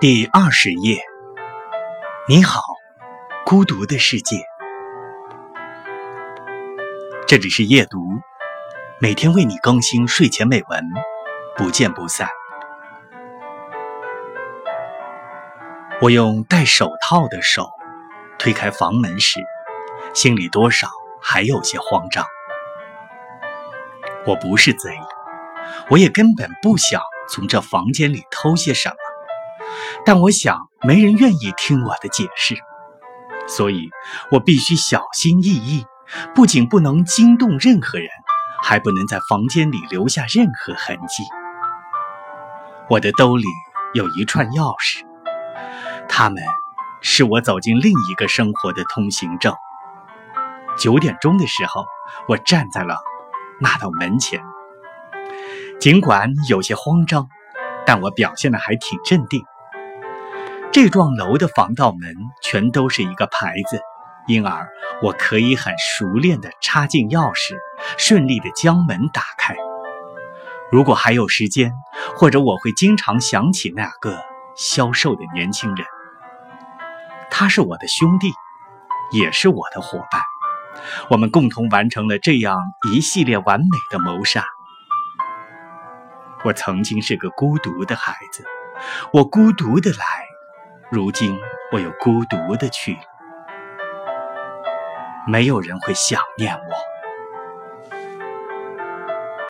第二十页，你好，孤独的世界。这里是夜读，每天为你更新睡前美文，不见不散。我用戴手套的手推开房门时，心里多少还有些慌张。我不是贼，我也根本不想从这房间里偷些什么。但我想，没人愿意听我的解释，所以我必须小心翼翼，不仅不能惊动任何人，还不能在房间里留下任何痕迹。我的兜里有一串钥匙，它们是我走进另一个生活的通行证。九点钟的时候，我站在了那道门前，尽管有些慌张，但我表现的还挺镇定。这幢楼的防盗门全都是一个牌子，因而我可以很熟练地插进钥匙，顺利地将门打开。如果还有时间，或者我会经常想起那个消瘦的年轻人。他是我的兄弟，也是我的伙伴。我们共同完成了这样一系列完美的谋杀。我曾经是个孤独的孩子，我孤独的来。如今我又孤独的去，没有人会想念我。